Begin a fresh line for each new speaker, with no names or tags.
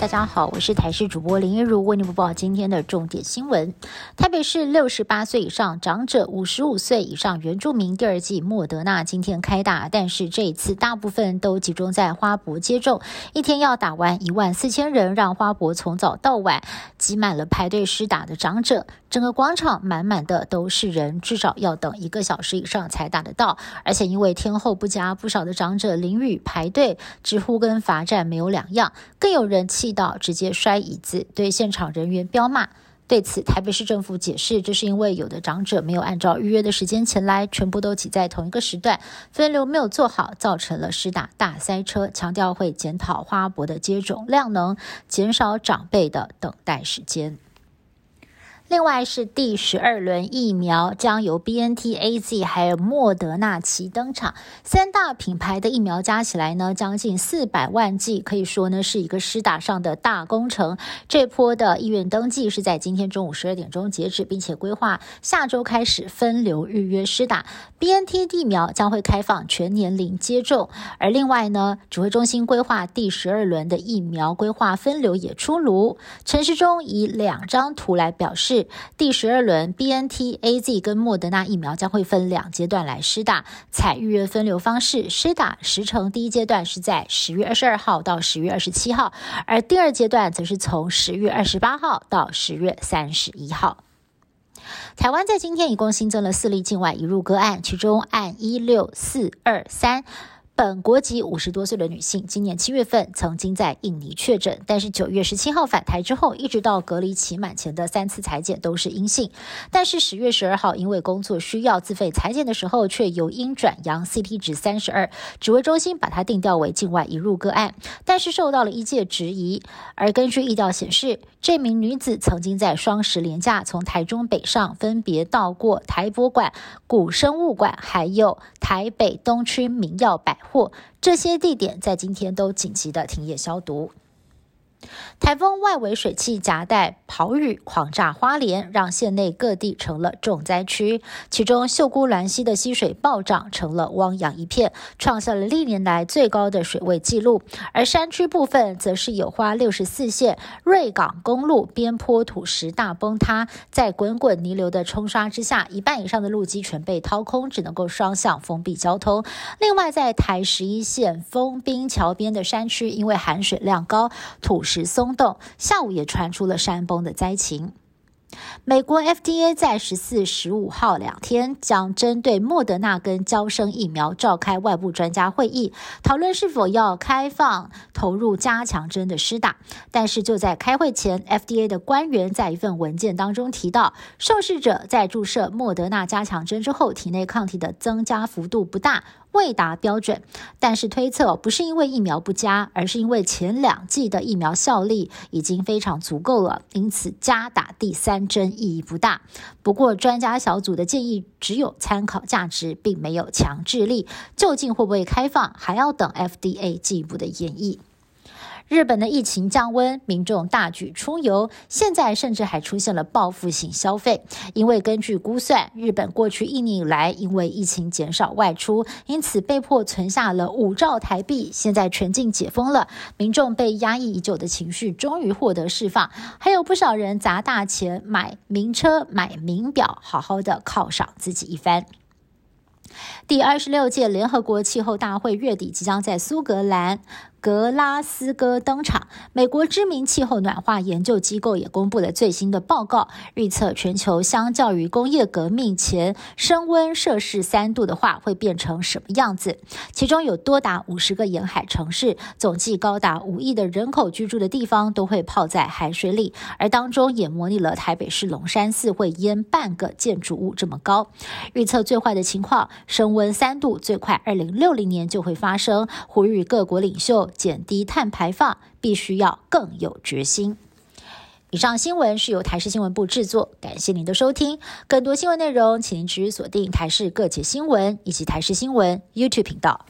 大家好，我是台视主播林一如，为您播报今天的重点新闻。台北市六十八岁以上长者、五十五岁以上原住民第二季莫德纳今天开打，但是这一次大部分都集中在花博接种，一天要打完一万四千人，让花博从早到晚挤满了排队施打的长者，整个广场满满的都是人，至少要等一个小时以上才打得到。而且因为天候不佳，不少的长者淋雨排队，直呼跟罚站没有两样，更有人气。到直接摔椅子，对现场人员飙骂。对此，台北市政府解释，这是因为有的长者没有按照预约的时间前来，全部都挤在同一个时段，分流没有做好，造成了施打大塞车。强调会检讨花博的接种量能，减少长辈的等待时间。另外是第十二轮疫苗将由 B N T A Z 还有莫德纳齐登场，三大品牌的疫苗加起来呢，将近四百万剂，可以说呢是一个施打上的大工程。这波的意愿登记是在今天中午十二点钟截止，并且规划下周开始分流预约施打。B N T 疫苗将会开放全年龄接种，而另外呢，指挥中心规划第十二轮的疫苗规划分流也出炉。陈时中以两张图来表示。第十二轮 B N T A Z 跟莫德纳疫苗将会分两阶段来施打，采预约分流方式施打时程。第一阶段是在十月二十二号到十月二十七号，而第二阶段则是从十月二十八号到十月三十一号。台湾在今天一共新增了四例境外移入个案，其中案一六四二三。本国籍五十多岁的女性，今年七月份曾经在印尼确诊，但是九月十七号返台之后，一直到隔离期满前的三次裁剪都是阴性。但是十月十二号，因为工作需要自费裁剪的时候，却由阴转阳，CT 值三十二，指挥中心把它定调为境外移入个案，但是受到了一界质疑。而根据疫调显示，这名女子曾经在双十连假从台中北上，分别到过台博馆、古生物馆，还有台北东区明耀百货这些地点，在今天都紧急的停业消毒。台风外围水汽夹带豪雨，狂炸花莲，让县内各地成了重灾区。其中秀姑峦溪的溪水暴涨，成了汪洋一片，创下了历年来最高的水位纪录。而山区部分，则是有花六十四线瑞港公路边坡土石大崩塌，在滚滚泥流的冲刷之下，一半以上的路基全被掏空，只能够双向封闭交通。另外，在台十一线丰滨桥边的山区，因为含水量高，土石松动，下午也传出了山崩的灾情。美国 FDA 在十四、十五号两天将针对莫德纳跟交生疫苗召开外部专家会议，讨论是否要开放投入加强针的施打。但是就在开会前，FDA 的官员在一份文件当中提到，受试者在注射莫德纳加强针之后，体内抗体的增加幅度不大。未达标准，但是推测不是因为疫苗不佳，而是因为前两剂的疫苗效力已经非常足够了，因此加打第三针意义不大。不过专家小组的建议只有参考价值，并没有强制力。究竟会不会开放，还要等 FDA 进一步的演绎。日本的疫情降温，民众大举出游，现在甚至还出现了报复性消费。因为根据估算，日本过去一年以来因为疫情减少外出，因此被迫存下了五兆台币。现在全境解封了，民众被压抑已久的情绪终于获得释放，还有不少人砸大钱买名车、买名表，好好的犒赏自己一番。第二十六届联合国气候大会月底即将在苏格兰。格拉斯哥登场。美国知名气候暖化研究机构也公布了最新的报告，预测全球相较于工业革命前升温摄氏三度的话，会变成什么样子？其中有多达五十个沿海城市，总计高达五亿的人口居住的地方都会泡在海水里，而当中也模拟了台北市龙山寺会淹半个建筑物这么高。预测最坏的情况，升温三度，最快二零六零年就会发生。呼吁各国领袖。减低碳排放，必须要更有决心。以上新闻是由台视新闻部制作，感谢您的收听。更多新闻内容，请您持续锁定台视各界新闻以及台视新闻 YouTube 频道。